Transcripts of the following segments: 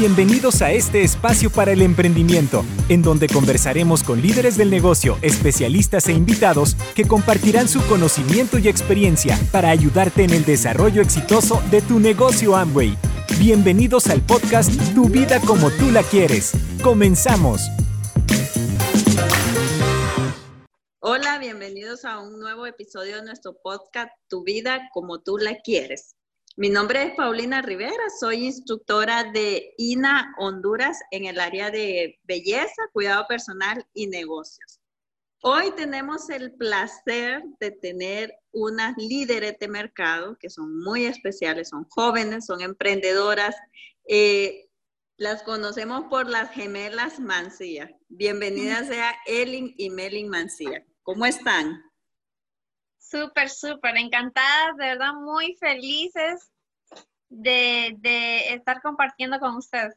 Bienvenidos a este espacio para el emprendimiento, en donde conversaremos con líderes del negocio, especialistas e invitados que compartirán su conocimiento y experiencia para ayudarte en el desarrollo exitoso de tu negocio Amway. Bienvenidos al podcast Tu vida como tú la quieres. Comenzamos. Hola, bienvenidos a un nuevo episodio de nuestro podcast Tu vida como tú la quieres. Mi nombre es Paulina Rivera, soy instructora de INA Honduras en el área de belleza, cuidado personal y negocios. Hoy tenemos el placer de tener unas líderes de mercado que son muy especiales, son jóvenes, son emprendedoras. Eh, las conocemos por las gemelas Mancía. Bienvenida sea Elin y Melin Mancía. ¿Cómo están? Súper, súper, encantadas, de verdad, muy felices de, estar compartiendo con ustedes.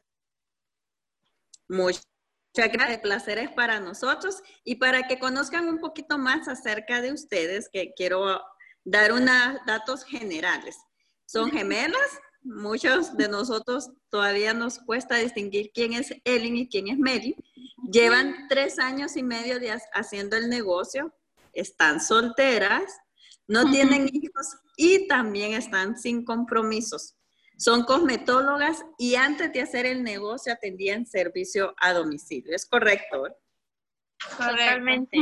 Muchas gracias, el placer es para nosotros y para que conozcan un poquito más acerca de ustedes, que quiero dar unos datos generales. Son gemelas, muchos de nosotros todavía nos cuesta distinguir quién es Ellen y quién es Mary. Llevan tres años y medio de haciendo el negocio, están solteras no tienen hijos y también están sin compromisos. Son cosmetólogas y antes de hacer el negocio atendían servicio a domicilio. ¿Es correcto? Totalmente.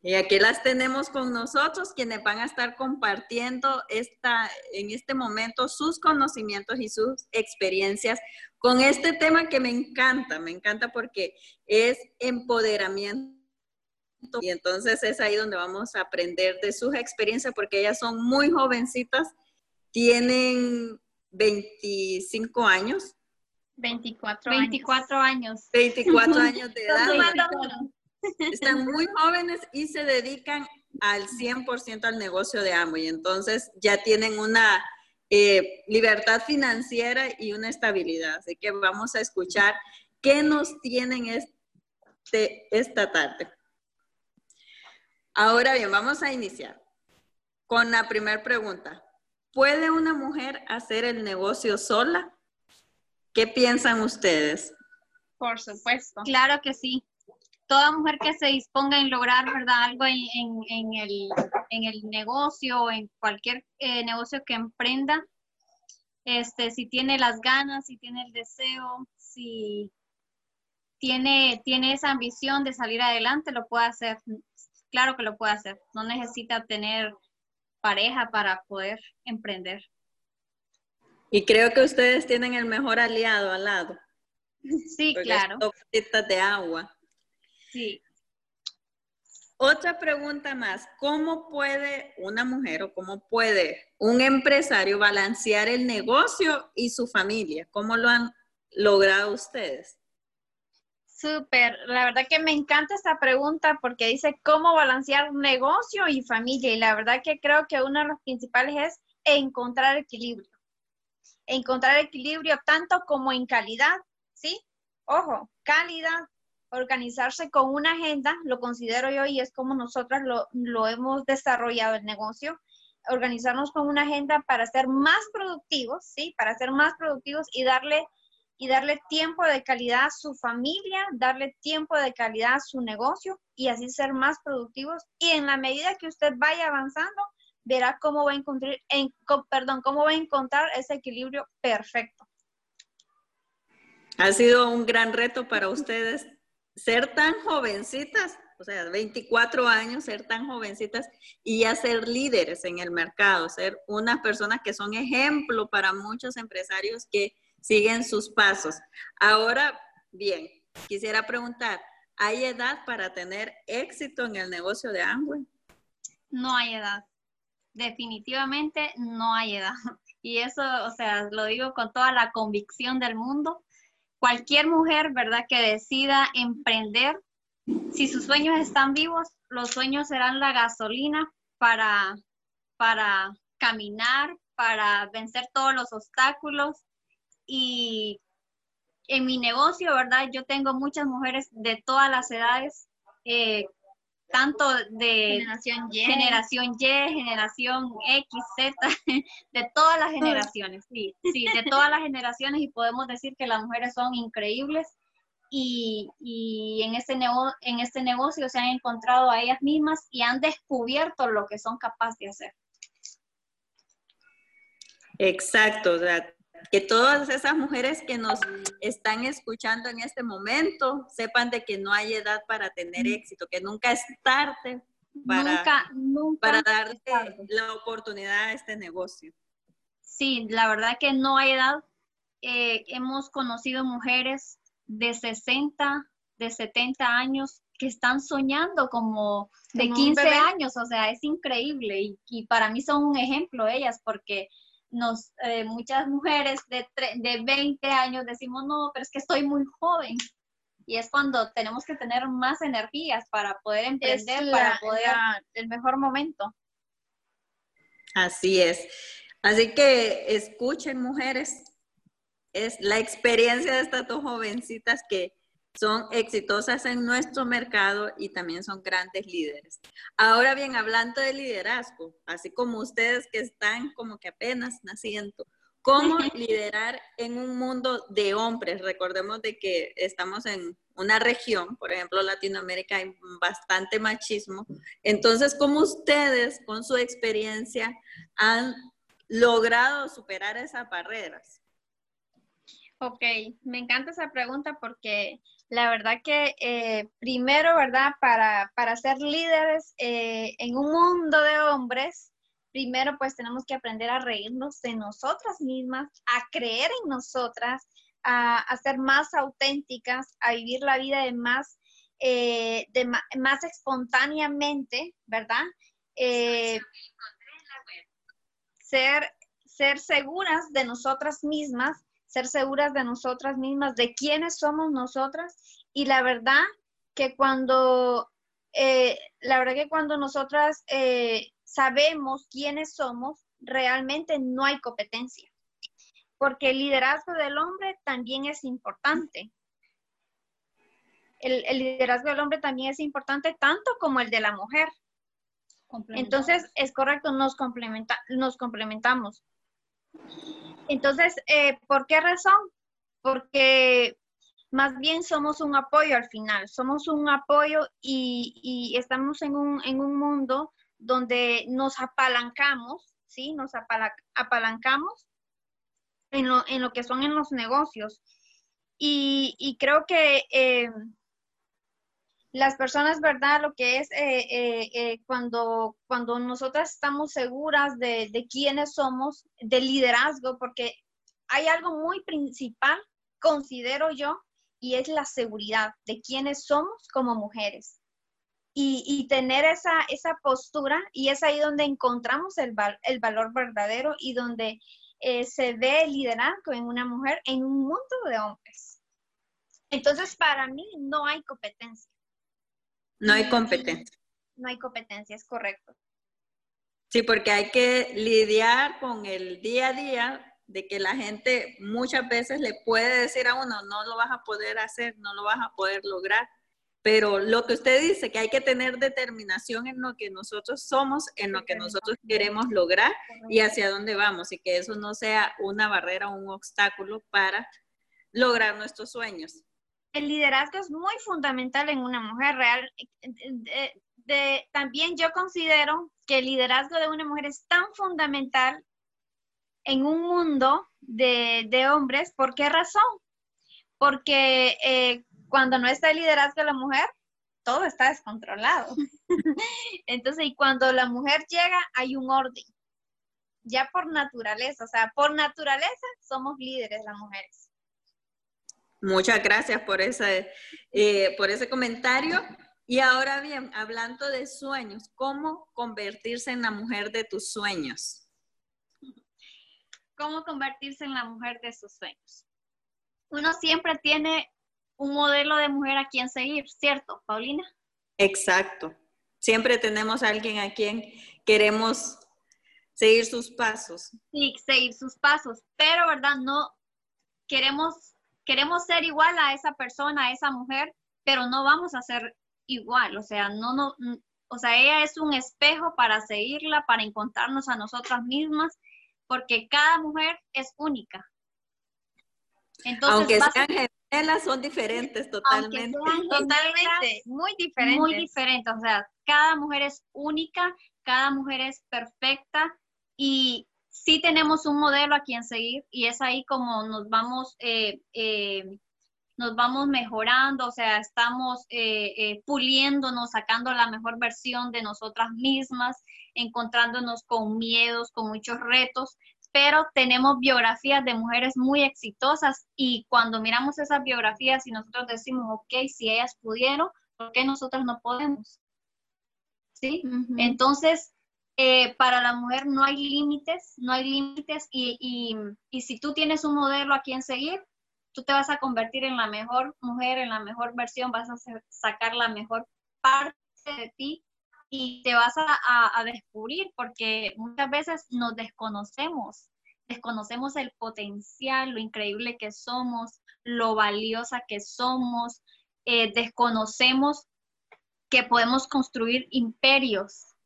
Y aquí las tenemos con nosotros, quienes van a estar compartiendo esta, en este momento sus conocimientos y sus experiencias con este tema que me encanta, me encanta porque es empoderamiento y entonces es ahí donde vamos a aprender de sus experiencias porque ellas son muy jovencitas, tienen 25 años. 24 años. 24 años. 24 años de edad. Están muy jóvenes y se dedican al 100% al negocio de amo y entonces ya tienen una eh, libertad financiera y una estabilidad. Así que vamos a escuchar qué nos tienen este, esta tarde. Ahora bien, vamos a iniciar con la primera pregunta. ¿Puede una mujer hacer el negocio sola? ¿Qué piensan ustedes? Por supuesto. Claro que sí. Toda mujer que se disponga en lograr, ¿verdad? Algo en, el, negocio o en cualquier eh, negocio que emprenda, este, si tiene las ganas, si tiene el deseo, si tiene, tiene esa ambición de salir adelante, lo puede hacer claro que lo puede hacer. No necesita tener pareja para poder emprender. Y creo que ustedes tienen el mejor aliado al lado. Sí, claro. de agua. Sí. Otra pregunta más, ¿cómo puede una mujer o cómo puede un empresario balancear el negocio y su familia? ¿Cómo lo han logrado ustedes? Súper, la verdad que me encanta esta pregunta porque dice cómo balancear negocio y familia y la verdad que creo que uno de los principales es encontrar equilibrio. Encontrar equilibrio tanto como en calidad, ¿sí? Ojo, calidad, organizarse con una agenda, lo considero yo y es como nosotras lo, lo hemos desarrollado el negocio, organizarnos con una agenda para ser más productivos, ¿sí? Para ser más productivos y darle y darle tiempo de calidad a su familia, darle tiempo de calidad a su negocio y así ser más productivos. Y en la medida que usted vaya avanzando, verá cómo va a encontrar, en, perdón, cómo va a encontrar ese equilibrio perfecto. Ha sido un gran reto para ustedes ser tan jovencitas, o sea, 24 años, ser tan jovencitas y ya ser líderes en el mercado, ser unas personas que son ejemplo para muchos empresarios que siguen sus pasos. Ahora, bien, quisiera preguntar, ¿hay edad para tener éxito en el negocio de Amway? No hay edad. Definitivamente no hay edad. Y eso, o sea, lo digo con toda la convicción del mundo. Cualquier mujer, ¿verdad?, que decida emprender, si sus sueños están vivos, los sueños serán la gasolina para, para caminar, para vencer todos los obstáculos y en mi negocio, ¿verdad? Yo tengo muchas mujeres de todas las edades, eh, tanto de generación Y, generación Y, generación X, Z, de todas las generaciones, sí, sí, de todas las generaciones y podemos decir que las mujeres son increíbles y, y en, este en este negocio se han encontrado a ellas mismas y han descubierto lo que son capaces de hacer. Exacto, o que todas esas mujeres que nos están escuchando en este momento sepan de que no hay edad para tener éxito, que nunca es tarde para, para darle la oportunidad a este negocio. Sí, la verdad que no hay edad. Eh, hemos conocido mujeres de 60, de 70 años que están soñando como de 15 años, o sea, es increíble y, y para mí son un ejemplo ellas porque nos, eh, muchas mujeres de, de 20 años decimos, no, pero es que estoy muy joven. Y es cuando tenemos que tener más energías para poder emprender, para poder el mejor momento. Así es. Así que escuchen, mujeres, es la experiencia de estas dos jovencitas que son exitosas en nuestro mercado y también son grandes líderes. Ahora bien, hablando de liderazgo, así como ustedes que están como que apenas naciendo, ¿cómo liderar en un mundo de hombres? Recordemos de que estamos en una región, por ejemplo, Latinoamérica, hay bastante machismo. Entonces, ¿cómo ustedes con su experiencia han logrado superar esas barreras? Ok, me encanta esa pregunta porque la verdad que eh, primero, ¿verdad? Para, para ser líderes eh, en un mundo de hombres, primero pues tenemos que aprender a reírnos de nosotras mismas, a creer en nosotras, a, ser más auténticas, a vivir la vida de más, eh, de más espontáneamente, ¿verdad? ser, ser seguras de nosotras mismas ser seguras de nosotras mismas, de quiénes somos nosotras. Y la verdad que cuando, eh, la verdad que cuando nosotras eh, sabemos quiénes somos, realmente no hay competencia. Porque el liderazgo del hombre también es importante. El, liderazgo del hombre también es importante tanto como el de la mujer. Entonces, es correcto, nos, complementa, nos complementamos. Entonces, eh, ¿por qué razón? Porque más bien somos un apoyo al final, somos un apoyo y, estamos en un, en un, mundo donde nos apalancamos, ¿sí? Nos apalancamos en lo, en lo, que son en los negocios. Y, creo que eh, las personas, ¿verdad? Lo que es eh, eh, eh, cuando, cuando nosotras estamos seguras de, de, quiénes somos, del liderazgo, porque hay algo muy principal, considero yo, y es la seguridad de quiénes somos como mujeres. Y, y tener esa, esa postura, y es ahí donde encontramos el, el valor verdadero y donde se ve el liderazgo en una mujer en un mundo de hombres. Entonces, para mí no hay competencia no hay competencia. No hay competencia, es correcto. Sí, porque hay que lidiar con el día a día de que la gente muchas veces le puede decir a uno, no lo vas a poder hacer, no lo vas a poder lograr. Pero lo que usted dice, que hay que tener determinación en lo que nosotros somos, en lo que nosotros queremos lograr y hacia dónde vamos, y que eso no sea una barrera o un obstáculo para lograr nuestros sueños el liderazgo es muy fundamental en una mujer real. también yo considero que el liderazgo de una mujer es tan fundamental en un mundo de, hombres. ¿Por qué razón? Porque eh, cuando no está el liderazgo de la mujer, todo está descontrolado. Entonces, y cuando la mujer llega, hay un orden. Ya por naturaleza, o sea, por naturaleza somos líderes las mujeres. Muchas gracias por ese, eh, por ese comentario. Y ahora bien, hablando de sueños, ¿cómo convertirse en la mujer de tus sueños? ¿Cómo convertirse en la mujer de sus sueños? Uno siempre tiene un modelo de mujer a quien seguir, ¿cierto, Paulina? Exacto. Siempre tenemos a alguien a quien queremos seguir sus pasos. Sí, seguir sus pasos, pero, ¿verdad? No queremos queremos ser igual a esa persona, a esa mujer, pero no vamos a ser igual, o sea, no, no, o sea, ella es un espejo para seguirla, para encontrarnos a nosotras mismas, porque cada mujer es única. Entonces, Aunque sean son diferentes totalmente. totalmente, muy diferentes. Muy diferentes, o sea, cada mujer es única, cada mujer es perfecta y sí tenemos un modelo a quien seguir y es ahí como nos vamos eh, eh, nos vamos mejorando, o sea, estamos eh, puliéndonos, sacando la mejor versión de nosotras mismas, encontrándonos con miedos, con muchos retos, pero tenemos biografías de mujeres muy exitosas y cuando miramos esas biografías y nosotros decimos, ok, si ellas pudieron, ¿por qué nosotros no podemos? ¿Sí? Entonces, eh, para la mujer no hay límites, no hay límites y, y, y si tú tienes un modelo a quien seguir, tú te vas a convertir en la mejor mujer, en la mejor versión, vas a sacar la mejor parte de ti y te vas a, descubrir porque muchas veces nos desconocemos, desconocemos el potencial, lo increíble que somos, lo valiosa que somos, eh, desconocemos que podemos construir imperios,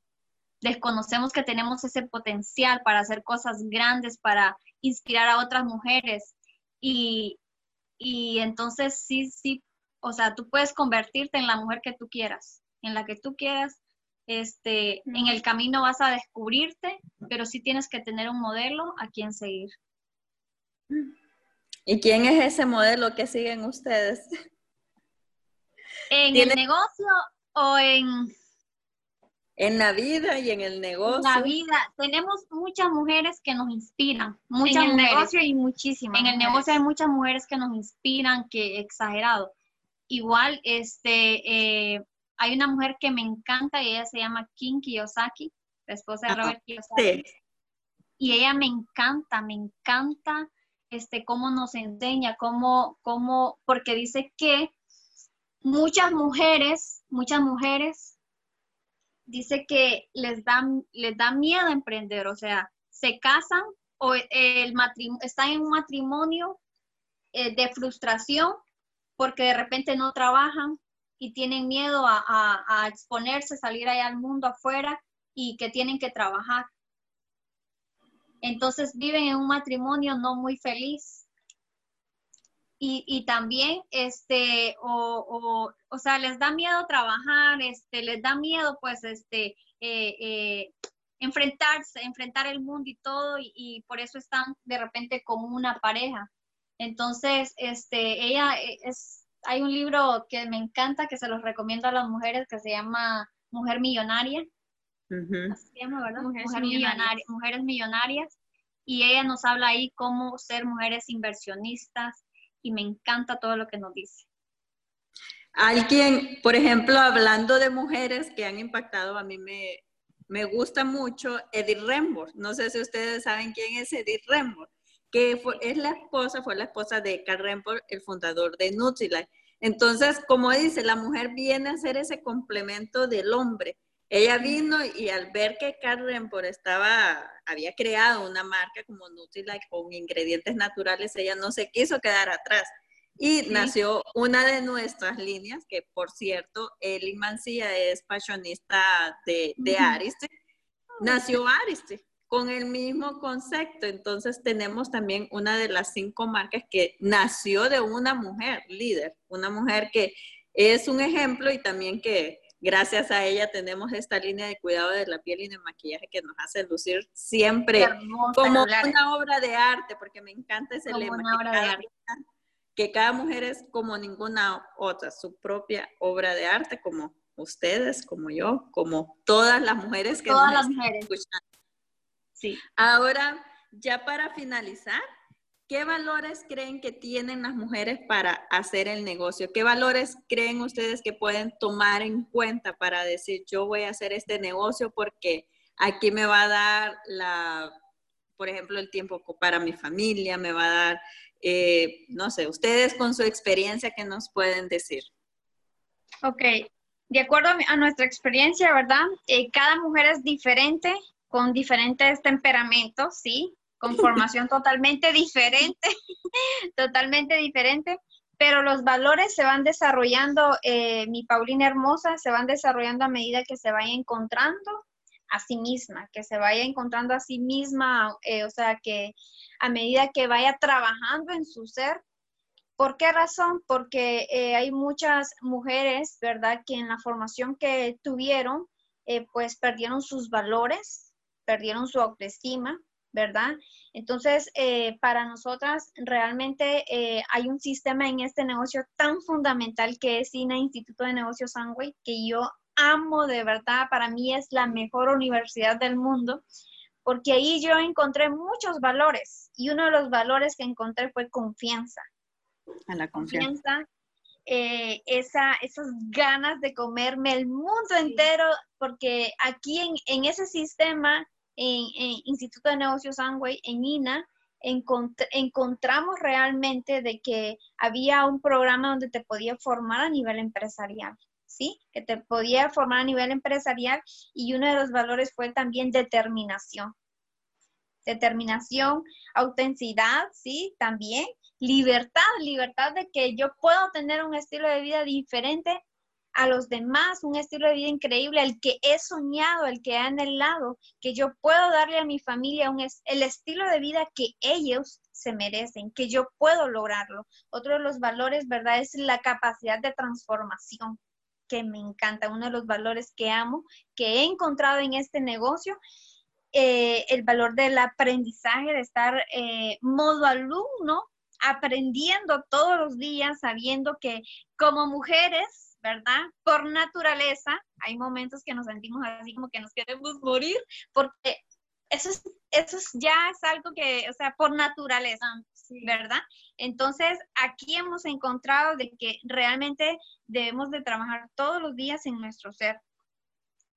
desconocemos que tenemos ese potencial para hacer cosas grandes, para inspirar a otras mujeres. Y, y entonces sí, sí, o sea, tú puedes convertirte en la mujer que tú quieras, en la que tú quieras. Este, en el camino vas a descubrirte, pero sí tienes que tener un modelo a quien seguir. ¿Y quién es ese modelo que siguen ustedes? ¿En el negocio o en, en la vida y en el negocio. En la vida. Tenemos muchas mujeres que nos inspiran. Muchas en el negocio y muchísimas. En el negocio hay muchas mujeres que nos inspiran, que exagerado. Igual, este, eh, hay una mujer que me encanta y ella se llama Kim Kiyosaki, la esposa de Robert Kiyosaki. Y ella me encanta, me encanta este, cómo nos enseña, cómo, cómo, porque dice que muchas mujeres, muchas mujeres dice que les da, les da miedo emprender, o sea, se casan o el están en un matrimonio eh, de frustración porque de repente no trabajan y tienen miedo a, a, exponerse, salir allá al mundo afuera y que tienen que trabajar. Entonces viven en un matrimonio no muy feliz y, también, este, o, o, sea, les da miedo trabajar, este, les da miedo, pues, este, eh, eh, enfrentarse, enfrentar el mundo y todo, y, por eso están de repente como una pareja. Entonces, este, ella eh, es, hay un libro que me encanta, que se los recomiendo a las mujeres, que se llama Mujer Millonaria. Así se llama, ¿verdad? Mujeres, millonarias. mujeres millonarias. Y ella nos habla ahí cómo ser mujeres inversionistas, y me encanta todo lo que nos dice. Alguien, por ejemplo, hablando de mujeres que han impactado, a mí me, me gusta mucho Edith Rembor. No sé si ustedes saben quién es Edith Rembor, que es la esposa, fue la esposa de Carl Rembor, el fundador de Nutrilite. Entonces, como dice, la mujer viene a ser ese complemento del hombre. Ella vino y al ver que Carl Rembor estaba había creado una marca como Nutrilite con ingredientes naturales, ella no se quiso quedar atrás. Y nació una de nuestras líneas, que por cierto, Eli Mancilla es pasionista de, de Ariste. Nació Ariste con el mismo concepto. Entonces tenemos también una de las cinco marcas que nació de una mujer líder, una mujer que es un ejemplo y también que gracias a ella tenemos esta línea de cuidado de la piel y de maquillaje que nos hace lucir siempre como una obra de arte, porque me encanta ese lema. Que cada, que cada mujer es como ninguna otra, su propia obra de arte, como ustedes, como yo, como todas las mujeres que todas las mujeres. escuchan. Sí. Ahora, ya para finalizar, ¿Qué valores creen que tienen las mujeres para hacer el negocio? ¿Qué valores creen ustedes que pueden tomar en cuenta para decir yo voy a hacer este negocio porque aquí me va a dar la, por ejemplo, el tiempo para mi familia, me va a dar, eh, no sé, ustedes con su experiencia, ¿qué nos pueden decir? Ok, de acuerdo a nuestra experiencia, ¿verdad? Eh, cada mujer es diferente, con diferentes temperamentos, ¿sí? Con formación totalmente diferente, totalmente diferente, pero los valores se van desarrollando, eh, mi Paulina hermosa, se van desarrollando a medida que se vaya encontrando a sí misma, que se vaya encontrando a sí misma, eh, o sea, que a medida que vaya trabajando en su ser. ¿Por qué razón? Porque eh, hay muchas mujeres, ¿verdad?, que en la formación que tuvieron, pues perdieron sus valores, perdieron su autoestima, ¿verdad? Entonces, eh, para nosotras realmente eh, hay un sistema en este negocio tan fundamental que es INA Instituto de Negocios Sangway, que yo amo de verdad, para mí es la mejor universidad del mundo, porque ahí yo encontré muchos valores y uno de los valores que encontré fue confianza. A la confianza. Eh, esa, esas ganas de comerme el mundo entero, porque aquí en, en ese sistema en, Instituto de Negocios Amway, en INA, encontramos realmente de que había un programa donde te podía formar a nivel empresarial, ¿sí? Que te podía formar a nivel empresarial y uno de los valores fue también determinación. Determinación, autenticidad, ¿sí? También libertad, libertad de que yo puedo tener un estilo de vida diferente a los demás un estilo de vida increíble, el que he soñado, el que he anhelado, que yo puedo darle a mi familia un el estilo de vida que ellos se merecen, que yo puedo lograrlo. Otro de los valores, ¿verdad? Es la capacidad de transformación, que me encanta, uno de los valores que amo, que he encontrado en este negocio. Eh, el valor del aprendizaje, de estar eh, modo alumno, aprendiendo todos los días, sabiendo que como mujeres ¿verdad? Por naturaleza, hay momentos que nos sentimos así como que nos queremos morir, porque eso, es, eso ya es algo que, o sea, por naturaleza, ¿verdad? Entonces, aquí hemos encontrado de que realmente debemos de trabajar todos los días en nuestro ser.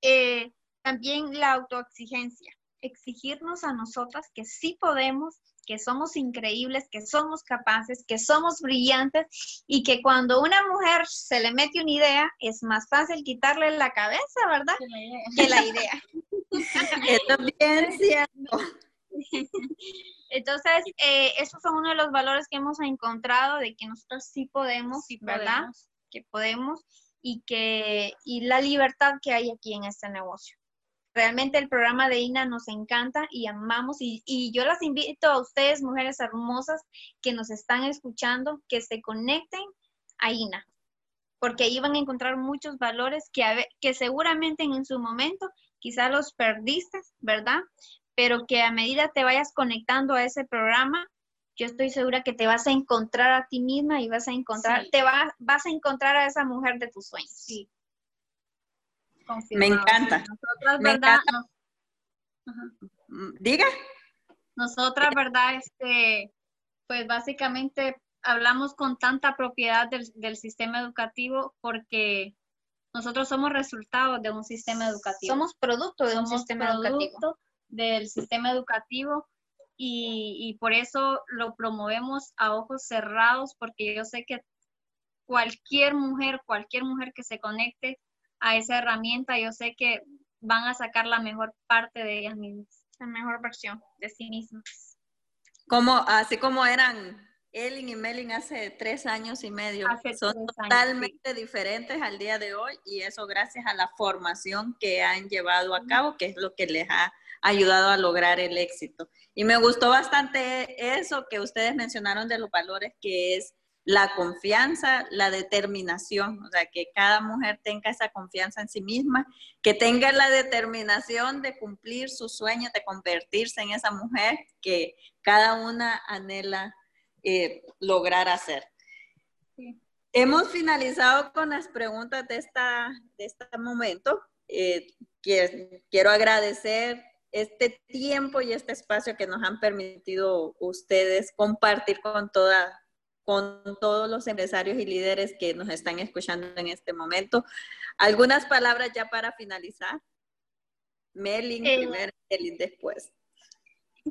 Eh, también la autoexigencia, exigirnos a nosotras que sí podemos, que somos increíbles, que somos capaces, que somos brillantes y que cuando una mujer se le mete una idea es más fácil quitarle la cabeza, ¿verdad? Que la idea. Esto bien cierto. Entonces, eh, esos son uno de los valores que hemos encontrado de que nosotros sí podemos, ¿verdad? Que podemos y que y la libertad que hay aquí en este negocio. Realmente el programa de INA nos encanta y amamos y, yo las invito a ustedes, mujeres hermosas que nos están escuchando, que se conecten a INA, porque ahí van a encontrar muchos valores que, que seguramente en su momento quizá los perdiste, ¿verdad? Pero que a medida te vayas conectando a ese programa, yo estoy segura que te vas a encontrar a ti misma y vas a encontrar, te vas a encontrar a esa mujer de tus sueños. Sí. Me encanta. Nosotras, ¿verdad? Diga. Nosotras, ¿verdad? Este, pues básicamente hablamos con tanta propiedad del, sistema educativo porque nosotros somos resultado de un sistema educativo. Somos producto de un sistema educativo. Del sistema educativo y, y, por eso lo promovemos a ojos cerrados porque yo sé que cualquier mujer, cualquier mujer que se conecte a esa herramienta, yo sé que van a sacar la mejor parte de ellas mismas, la mejor versión de sí mismas. Como, así como eran Ellen y Melin hace tres años y medio, son totalmente diferentes al día de hoy y eso gracias a la formación que han llevado a cabo, que es lo que les ha ayudado a lograr el éxito. Y me gustó bastante eso que ustedes mencionaron de los valores, que es la confianza, la determinación, o sea, que cada mujer tenga esa confianza en sí misma, que tenga la determinación de cumplir su sueño, de convertirse en esa mujer que cada una anhela eh, lograr hacer. Hemos finalizado con las preguntas de, esta, de este momento. Eh, quiero agradecer este tiempo y este espacio que nos han permitido ustedes compartir con toda con todos los empresarios y líderes que nos están escuchando en este momento. Algunas palabras ya para finalizar. Melin eh, primero, Melin después.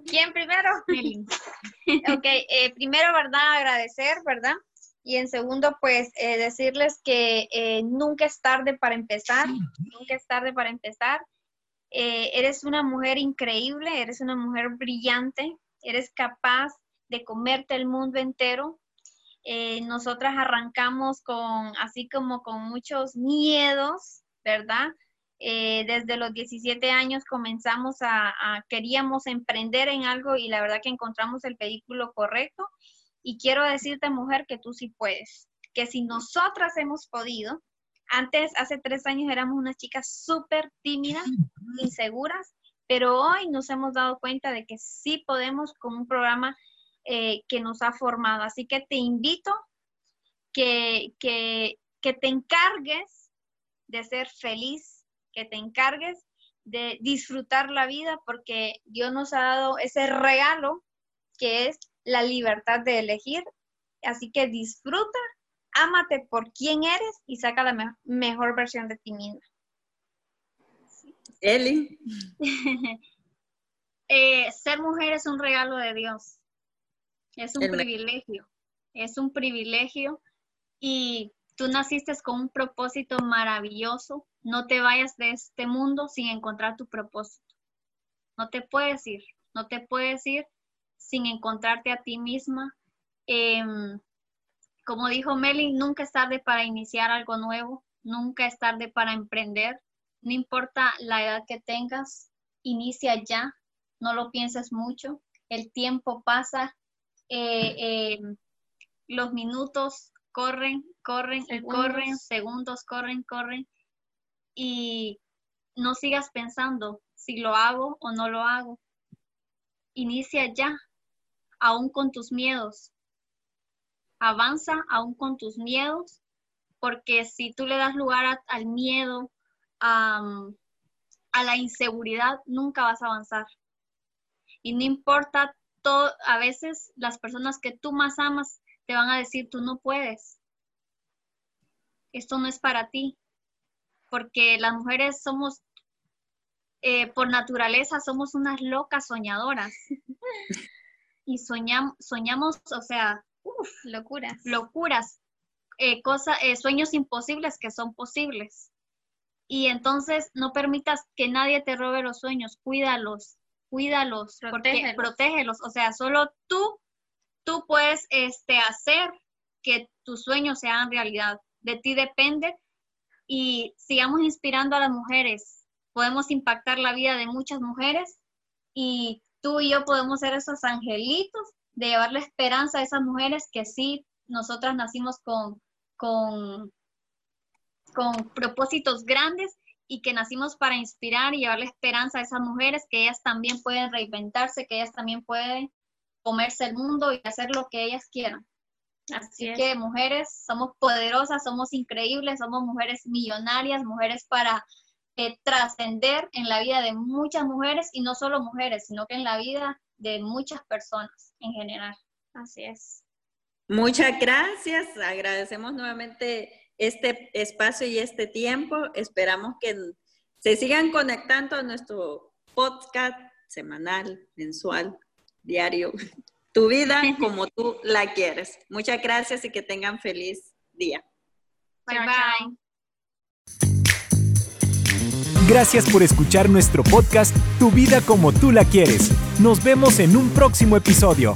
¿Quién primero? Melin. ok, eh, primero, ¿verdad? Agradecer, ¿verdad? Y en segundo, pues eh, decirles que nunca es tarde para empezar, nunca es tarde para empezar. eres una mujer increíble, eres una mujer brillante, eres capaz de comerte el mundo entero, Eh, nosotras arrancamos con, así como con muchos miedos, ¿verdad? Eh, desde los 17 años comenzamos a, queríamos emprender en algo y la verdad que encontramos el vehículo correcto. Y quiero decirte, mujer, que tú sí puedes, que si nosotras hemos podido, antes, hace tres años éramos unas chicas súper tímidas, inseguras, pero hoy nos hemos dado cuenta de que sí podemos con un programa eh, que nos ha formado. Así que te invito que, que, que te encargues de ser feliz, que te encargues de disfrutar la vida porque Dios nos ha dado ese regalo que es la libertad de elegir. Así que disfruta, ámate por quien eres y saca la mejor versión de ti misma. Eli. Eh, ser mujer es un regalo de Dios. Es un privilegio. Es un privilegio y tú naciste con un propósito maravilloso. No te vayas de este mundo sin encontrar tu propósito. No te puedes ir. No te puedes ir sin encontrarte a ti misma. Em, como dijo Meli, nunca es tarde para iniciar algo nuevo. Nunca es tarde para emprender. No importa la edad que tengas, inicia ya, no lo pienses mucho, el tiempo pasa, eh, eh, los minutos corren, corren y corren, segundos corren, corren, y no sigas pensando si lo hago o no lo hago. Inicia ya, aún con tus miedos. Avanza aún con tus miedos, porque si tú le das lugar al miedo, a la inseguridad, nunca vas a avanzar. Y no importa todo, a veces las personas que tú más amas te van a decir, tú no puedes. Esto no es para ti. Porque las mujeres somos, eh, por naturaleza, somos unas locas soñadoras. y soñamos, soñamos, o sea, locuras. Locuras. Eh, eh, sueños imposibles que son posibles. Y entonces no permitas que nadie te robe los sueños, cuídalos, cuídalos, protégelos. protégelos. O sea, solo tú, tú puedes este, hacer que tus sueños sean realidad. De ti depende y sigamos inspirando a las mujeres. Podemos impactar la vida de muchas mujeres y tú y yo podemos ser esos angelitos de llevarle esperanza a esas mujeres que sí, nosotras nacimos con, con con propósitos grandes y que nacimos para inspirar y llevarle esperanza a esas mujeres, que ellas también pueden reinventarse, que ellas también pueden comerse el mundo y hacer lo que ellas quieran. Así, que mujeres, somos poderosas, somos increíbles, somos mujeres millonarias, mujeres para eh, trascender en la vida de muchas mujeres y no solo mujeres, sino que en la vida de muchas personas en general. Así es. Muchas gracias. Agradecemos nuevamente este espacio y este tiempo. Esperamos que se sigan conectando a nuestro podcast semanal, mensual, diario. Tu vida como tú la quieres. Muchas gracias y que tengan feliz día. Bye bye. Gracias por escuchar nuestro podcast Tu vida como tú la quieres. Nos vemos en un próximo episodio.